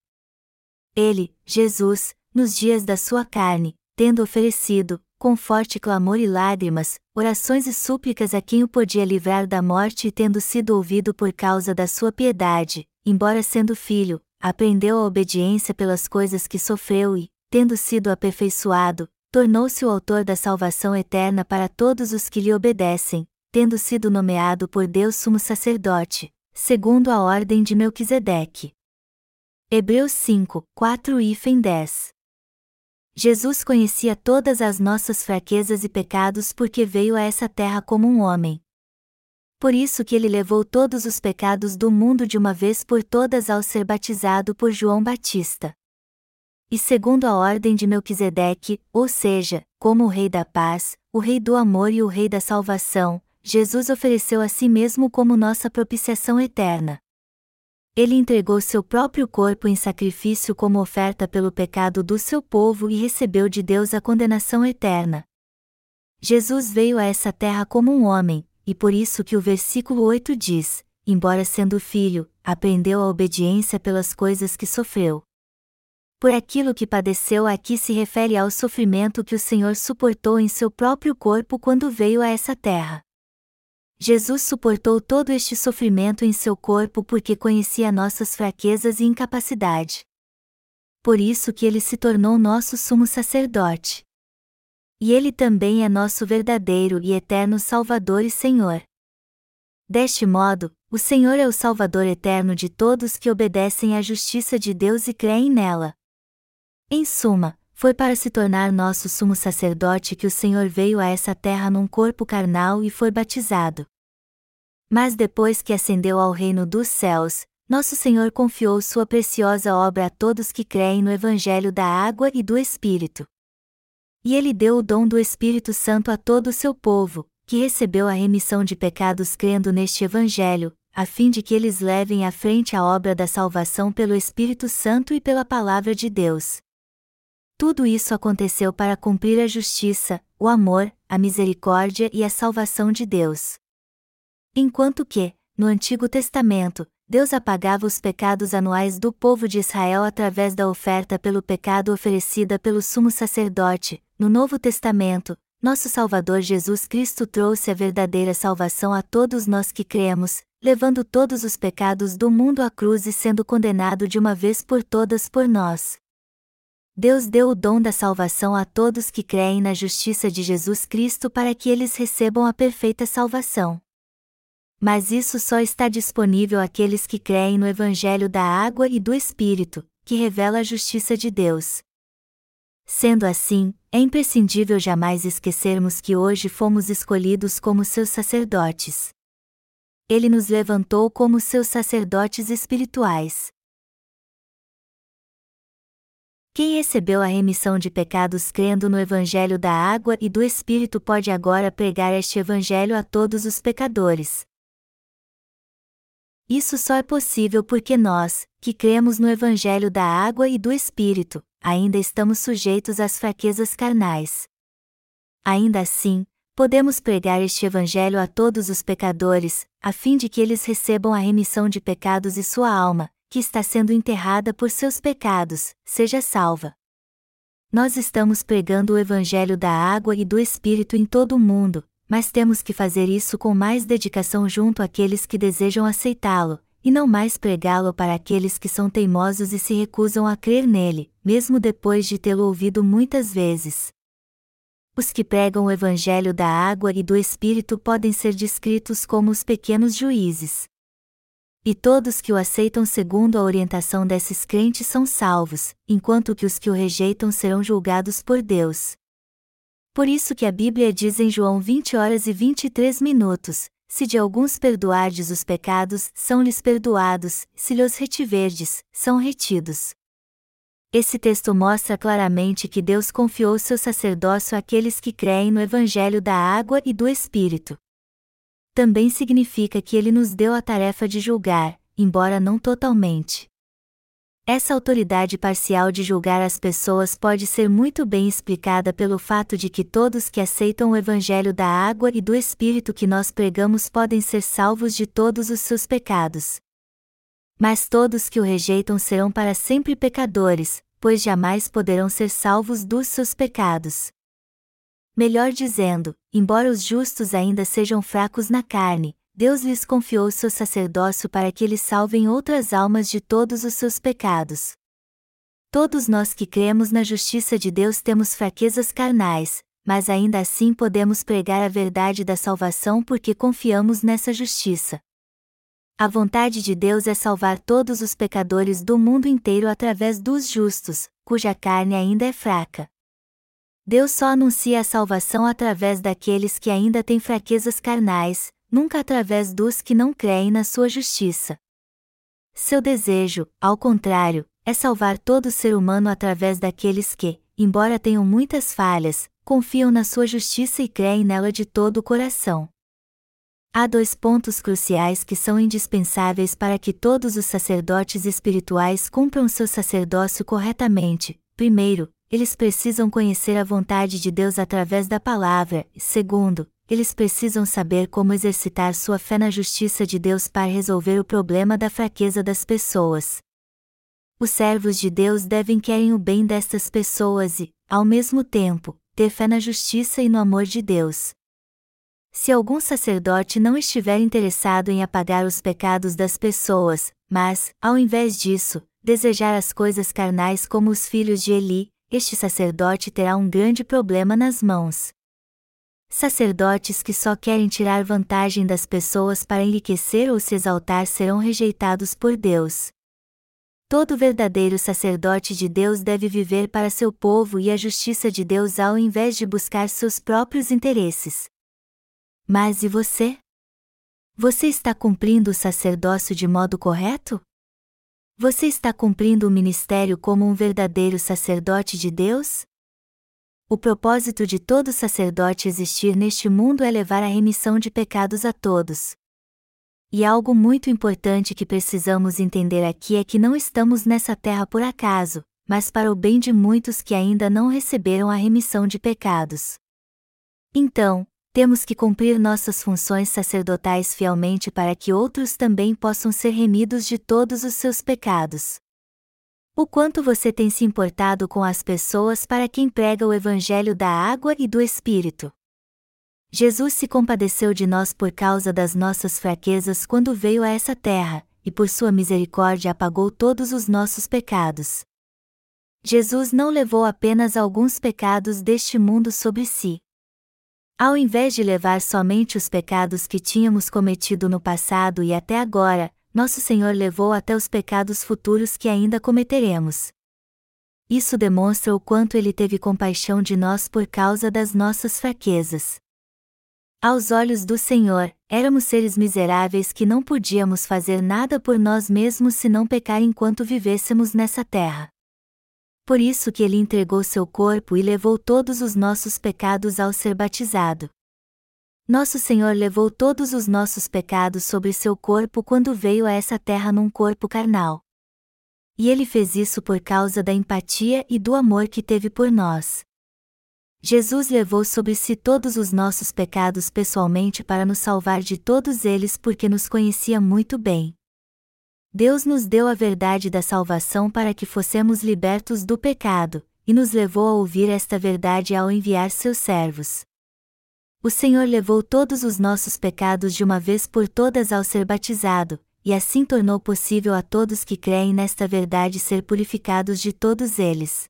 Ele, Jesus, nos dias da sua carne, tendo oferecido, com forte clamor e lágrimas, orações e súplicas a quem o podia livrar da morte e tendo sido ouvido por causa da sua piedade, embora sendo filho, aprendeu a obediência pelas coisas que sofreu e, tendo sido aperfeiçoado, tornou-se o autor da salvação eterna para todos os que lhe obedecem, tendo sido nomeado por Deus sumo sacerdote, segundo a ordem de Melquisedeque. Hebreus 5, 4 e 10 Jesus conhecia todas as nossas fraquezas e pecados porque veio a essa terra como um homem. Por isso que ele levou todos os pecados do mundo de uma vez por todas ao ser batizado por João Batista. E segundo a ordem de Melquisedeque, ou seja, como o Rei da Paz, o Rei do Amor e o Rei da Salvação, Jesus ofereceu a si mesmo como nossa propiciação eterna. Ele entregou seu próprio corpo em sacrifício como oferta pelo pecado do seu povo e recebeu de Deus a condenação eterna. Jesus veio a essa terra como um homem, e por isso que o versículo 8 diz: embora sendo filho, aprendeu a obediência pelas coisas que sofreu. Por aquilo que padeceu aqui se refere ao sofrimento que o Senhor suportou em seu próprio corpo quando veio a essa terra. Jesus suportou todo este sofrimento em seu corpo porque conhecia nossas fraquezas e incapacidade. Por isso que ele se tornou nosso sumo sacerdote. E ele também é nosso verdadeiro e eterno Salvador e Senhor. Deste modo, o Senhor é o Salvador eterno de todos que obedecem à justiça de Deus e creem nela. Em suma, foi para se tornar nosso sumo sacerdote que o Senhor veio a essa terra num corpo carnal e foi batizado. Mas depois que ascendeu ao reino dos céus, nosso Senhor confiou sua preciosa obra a todos que creem no Evangelho da água e do Espírito. E ele deu o dom do Espírito Santo a todo o seu povo, que recebeu a remissão de pecados crendo neste Evangelho, a fim de que eles levem à frente a obra da salvação pelo Espírito Santo e pela Palavra de Deus. Tudo isso aconteceu para cumprir a justiça, o amor, a misericórdia e a salvação de Deus. Enquanto que, no Antigo Testamento, Deus apagava os pecados anuais do povo de Israel através da oferta pelo pecado oferecida pelo sumo sacerdote, no Novo Testamento, nosso Salvador Jesus Cristo trouxe a verdadeira salvação a todos nós que cremos, levando todos os pecados do mundo à cruz e sendo condenado de uma vez por todas por nós. Deus deu o dom da salvação a todos que creem na justiça de Jesus Cristo para que eles recebam a perfeita salvação. Mas isso só está disponível àqueles que creem no Evangelho da Água e do Espírito, que revela a justiça de Deus. Sendo assim, é imprescindível jamais esquecermos que hoje fomos escolhidos como seus sacerdotes. Ele nos levantou como seus sacerdotes espirituais. Quem recebeu a remissão de pecados crendo no Evangelho da Água e do Espírito pode agora pregar este Evangelho a todos os pecadores. Isso só é possível porque nós, que cremos no Evangelho da Água e do Espírito, ainda estamos sujeitos às fraquezas carnais. Ainda assim, podemos pregar este Evangelho a todos os pecadores, a fim de que eles recebam a remissão de pecados e sua alma, que está sendo enterrada por seus pecados, seja salva. Nós estamos pregando o Evangelho da água e do Espírito em todo o mundo, mas temos que fazer isso com mais dedicação junto àqueles que desejam aceitá-lo, e não mais pregá-lo para aqueles que são teimosos e se recusam a crer nele, mesmo depois de tê-lo ouvido muitas vezes. Os que pregam o Evangelho da água e do Espírito podem ser descritos como os pequenos juízes. E todos que o aceitam segundo a orientação desses crentes são salvos, enquanto que os que o rejeitam serão julgados por Deus. Por isso que a Bíblia diz em João 20 horas e 23 minutos: Se de alguns perdoardes os pecados, são-lhes perdoados, se lhes retiverdes, são retidos. Esse texto mostra claramente que Deus confiou seu sacerdócio àqueles que creem no Evangelho da água e do Espírito também significa que ele nos deu a tarefa de julgar, embora não totalmente. Essa autoridade parcial de julgar as pessoas pode ser muito bem explicada pelo fato de que todos que aceitam o Evangelho da água e do Espírito que nós pregamos podem ser salvos de todos os seus pecados. Mas todos que o rejeitam serão para sempre pecadores, pois jamais poderão ser salvos dos seus pecados. Melhor dizendo, embora os justos ainda sejam fracos na carne, Deus lhes confiou seu sacerdócio para que eles salvem outras almas de todos os seus pecados. Todos nós que cremos na justiça de Deus temos fraquezas carnais, mas ainda assim podemos pregar a verdade da salvação porque confiamos nessa justiça. A vontade de Deus é salvar todos os pecadores do mundo inteiro através dos justos, cuja carne ainda é fraca. Deus só anuncia a salvação através daqueles que ainda têm fraquezas carnais, nunca através dos que não creem na sua justiça. Seu desejo, ao contrário, é salvar todo ser humano através daqueles que, embora tenham muitas falhas, confiam na sua justiça e creem nela de todo o coração. Há dois pontos cruciais que são indispensáveis para que todos os sacerdotes espirituais cumpram seu sacerdócio corretamente. Primeiro, eles precisam conhecer a vontade de Deus através da palavra, segundo, eles precisam saber como exercitar sua fé na justiça de Deus para resolver o problema da fraqueza das pessoas. Os servos de Deus devem querer o bem destas pessoas e, ao mesmo tempo, ter fé na justiça e no amor de Deus. Se algum sacerdote não estiver interessado em apagar os pecados das pessoas, mas, ao invés disso, desejar as coisas carnais como os filhos de Eli, este sacerdote terá um grande problema nas mãos. Sacerdotes que só querem tirar vantagem das pessoas para enriquecer ou se exaltar serão rejeitados por Deus. Todo verdadeiro sacerdote de Deus deve viver para seu povo e a justiça de Deus ao invés de buscar seus próprios interesses. Mas e você? Você está cumprindo o sacerdócio de modo correto? Você está cumprindo o ministério como um verdadeiro sacerdote de Deus? O propósito de todo sacerdote existir neste mundo é levar a remissão de pecados a todos, e algo muito importante que precisamos entender aqui é que não estamos nessa terra por acaso, mas para o bem de muitos que ainda não receberam a remissão de pecados. Então, temos que cumprir nossas funções sacerdotais fielmente para que outros também possam ser remidos de todos os seus pecados. O quanto você tem se importado com as pessoas para quem prega o Evangelho da água e do Espírito? Jesus se compadeceu de nós por causa das nossas fraquezas quando veio a essa terra, e por sua misericórdia apagou todos os nossos pecados. Jesus não levou apenas alguns pecados deste mundo sobre si. Ao invés de levar somente os pecados que tínhamos cometido no passado e até agora, nosso Senhor levou até os pecados futuros que ainda cometeremos. Isso demonstra o quanto ele teve compaixão de nós por causa das nossas fraquezas. Aos olhos do Senhor, éramos seres miseráveis que não podíamos fazer nada por nós mesmos se não pecar enquanto vivêssemos nessa terra. Por isso que ele entregou seu corpo e levou todos os nossos pecados ao ser batizado. Nosso Senhor levou todos os nossos pecados sobre seu corpo quando veio a essa terra num corpo carnal. E ele fez isso por causa da empatia e do amor que teve por nós. Jesus levou sobre si todos os nossos pecados pessoalmente para nos salvar de todos eles porque nos conhecia muito bem. Deus nos deu a verdade da salvação para que fossemos libertos do pecado, e nos levou a ouvir esta verdade ao enviar seus servos. O Senhor levou todos os nossos pecados de uma vez por todas ao ser batizado, e assim tornou possível a todos que creem nesta verdade ser purificados de todos eles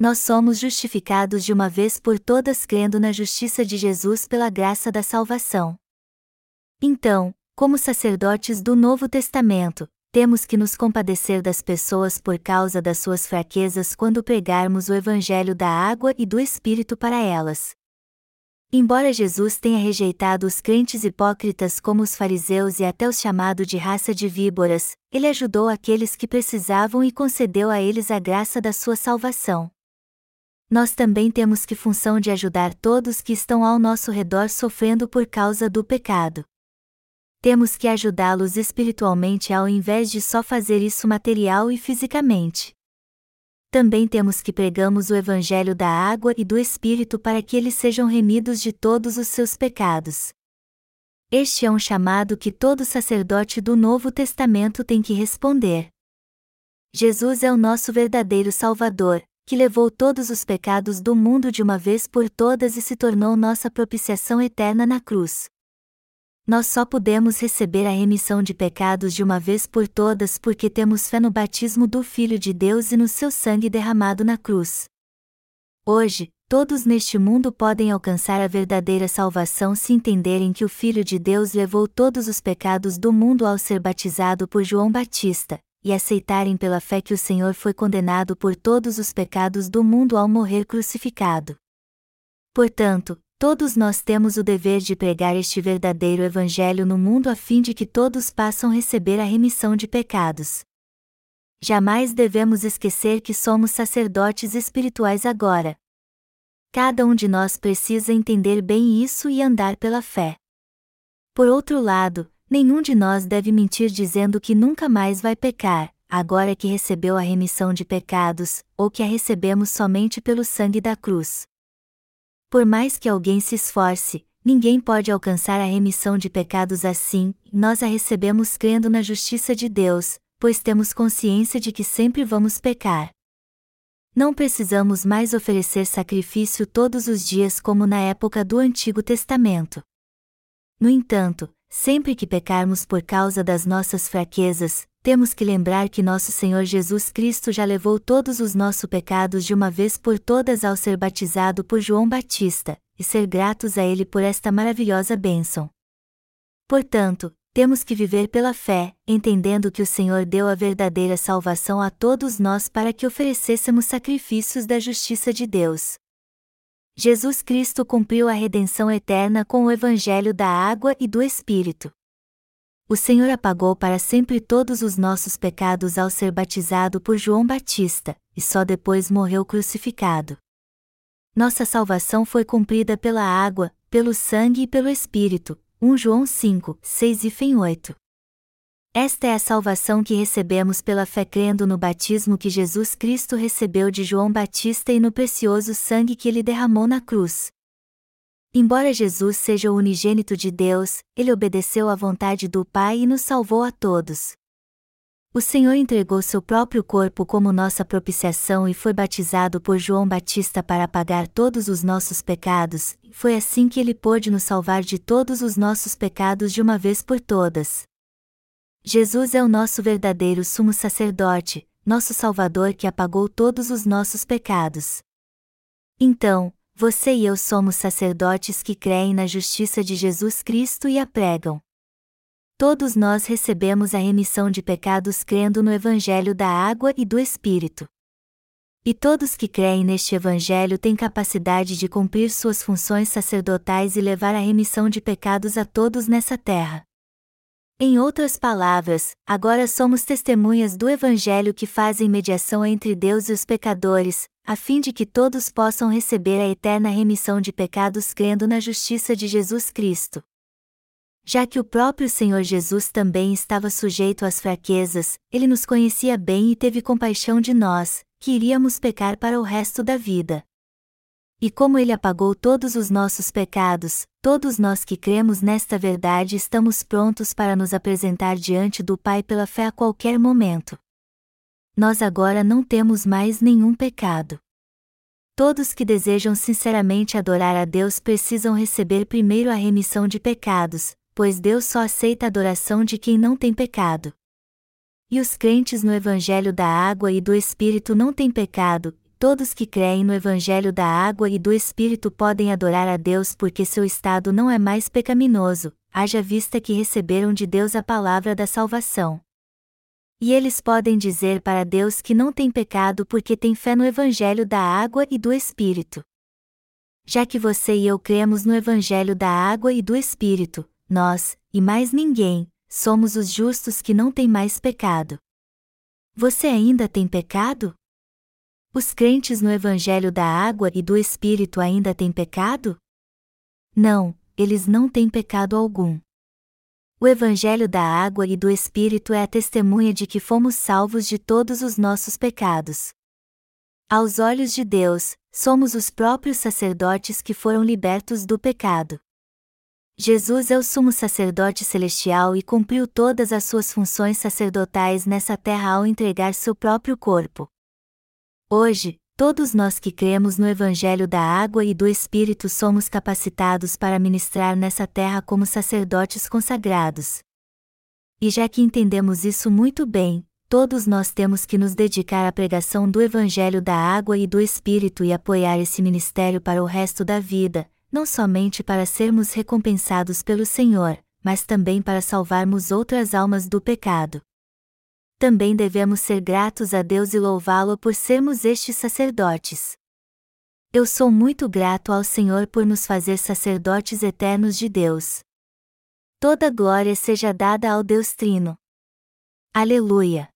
nós somos justificados de uma vez por todas crendo na justiça de Jesus pela graça da salvação. Então, como sacerdotes do Novo Testamento, temos que nos compadecer das pessoas por causa das suas fraquezas quando pregarmos o Evangelho da água e do Espírito para elas. Embora Jesus tenha rejeitado os crentes hipócritas como os fariseus e até os chamado de raça de víboras, ele ajudou aqueles que precisavam e concedeu a eles a graça da sua salvação nós também temos que função de ajudar todos que estão ao nosso redor sofrendo por causa do pecado. Temos que ajudá-los espiritualmente ao invés de só fazer isso material e fisicamente. Também temos que pregamos o evangelho da água e do espírito para que eles sejam remidos de todos os seus pecados. Este é um chamado que todo sacerdote do Novo Testamento tem que responder. Jesus é o nosso verdadeiro Salvador, que levou todos os pecados do mundo de uma vez por todas e se tornou nossa propiciação eterna na cruz. Nós só podemos receber a remissão de pecados de uma vez por todas porque temos fé no batismo do Filho de Deus e no seu sangue derramado na cruz. Hoje, todos neste mundo podem alcançar a verdadeira salvação se entenderem que o Filho de Deus levou todos os pecados do mundo ao ser batizado por João Batista, e aceitarem pela fé que o Senhor foi condenado por todos os pecados do mundo ao morrer crucificado. Portanto, todos nós temos o dever de pregar este verdadeiro Evangelho no mundo a fim de que todos possam receber a remissão de pecados. Jamais devemos esquecer que somos sacerdotes espirituais agora. Cada um de nós precisa entender bem isso e andar pela fé. Por outro lado, Nenhum de nós deve mentir dizendo que nunca mais vai pecar, agora que recebeu a remissão de pecados, ou que a recebemos somente pelo sangue da cruz. Por mais que alguém se esforce, ninguém pode alcançar a remissão de pecados assim, nós a recebemos crendo na justiça de Deus, pois temos consciência de que sempre vamos pecar. Não precisamos mais oferecer sacrifício todos os dias como na época do Antigo Testamento. No entanto, Sempre que pecarmos por causa das nossas fraquezas, temos que lembrar que nosso Senhor Jesus Cristo já levou todos os nossos pecados de uma vez por todas ao ser batizado por João Batista, e ser gratos a Ele por esta maravilhosa bênção. Portanto, temos que viver pela fé, entendendo que o Senhor deu a verdadeira salvação a todos nós para que oferecêssemos sacrifícios da justiça de Deus. Jesus Cristo cumpriu a redenção eterna com o Evangelho da água e do Espírito. O Senhor apagou para sempre todos os nossos pecados ao ser batizado por João Batista, e só depois morreu crucificado. Nossa salvação foi cumprida pela água, pelo sangue e pelo Espírito. 1 João 5, 6 e 8. Esta é a salvação que recebemos pela fé crendo no batismo que Jesus Cristo recebeu de João Batista e no precioso sangue que ele derramou na cruz. Embora Jesus seja o unigênito de Deus, ele obedeceu à vontade do Pai e nos salvou a todos. O Senhor entregou seu próprio corpo como nossa propiciação e foi batizado por João Batista para apagar todos os nossos pecados, foi assim que ele pôde nos salvar de todos os nossos pecados de uma vez por todas. Jesus é o nosso verdadeiro sumo sacerdote, nosso Salvador que apagou todos os nossos pecados. Então, você e eu somos sacerdotes que creem na justiça de Jesus Cristo e a pregam. Todos nós recebemos a remissão de pecados crendo no Evangelho da água e do Espírito. E todos que creem neste Evangelho têm capacidade de cumprir suas funções sacerdotais e levar a remissão de pecados a todos nessa terra. Em outras palavras, agora somos testemunhas do Evangelho que fazem mediação entre Deus e os pecadores, a fim de que todos possam receber a eterna remissão de pecados crendo na justiça de Jesus Cristo. Já que o próprio Senhor Jesus também estava sujeito às fraquezas, ele nos conhecia bem e teve compaixão de nós, que iríamos pecar para o resto da vida. E como ele apagou todos os nossos pecados, todos nós que cremos nesta verdade estamos prontos para nos apresentar diante do Pai pela fé a qualquer momento. Nós agora não temos mais nenhum pecado. Todos que desejam sinceramente adorar a Deus precisam receber primeiro a remissão de pecados, pois Deus só aceita a adoração de quem não tem pecado. E os crentes no Evangelho da Água e do Espírito não têm pecado, Todos que creem no Evangelho da água e do Espírito podem adorar a Deus porque seu estado não é mais pecaminoso, haja vista que receberam de Deus a palavra da salvação. E eles podem dizer para Deus que não têm pecado porque têm fé no Evangelho da água e do Espírito. Já que você e eu cremos no Evangelho da água e do Espírito, nós, e mais ninguém, somos os justos que não têm mais pecado. Você ainda tem pecado? Os crentes no Evangelho da Água e do Espírito ainda têm pecado? Não, eles não têm pecado algum. O Evangelho da Água e do Espírito é a testemunha de que fomos salvos de todos os nossos pecados. Aos olhos de Deus, somos os próprios sacerdotes que foram libertos do pecado. Jesus é o sumo sacerdote celestial e cumpriu todas as suas funções sacerdotais nessa terra ao entregar seu próprio corpo. Hoje, todos nós que cremos no Evangelho da Água e do Espírito somos capacitados para ministrar nessa terra como sacerdotes consagrados. E já que entendemos isso muito bem, todos nós temos que nos dedicar à pregação do Evangelho da Água e do Espírito e apoiar esse ministério para o resto da vida, não somente para sermos recompensados pelo Senhor, mas também para salvarmos outras almas do pecado. Também devemos ser gratos a Deus e louvá-lo por sermos estes sacerdotes. Eu sou muito grato ao Senhor por nos fazer sacerdotes eternos de Deus. Toda glória seja dada ao Deus Trino. Aleluia!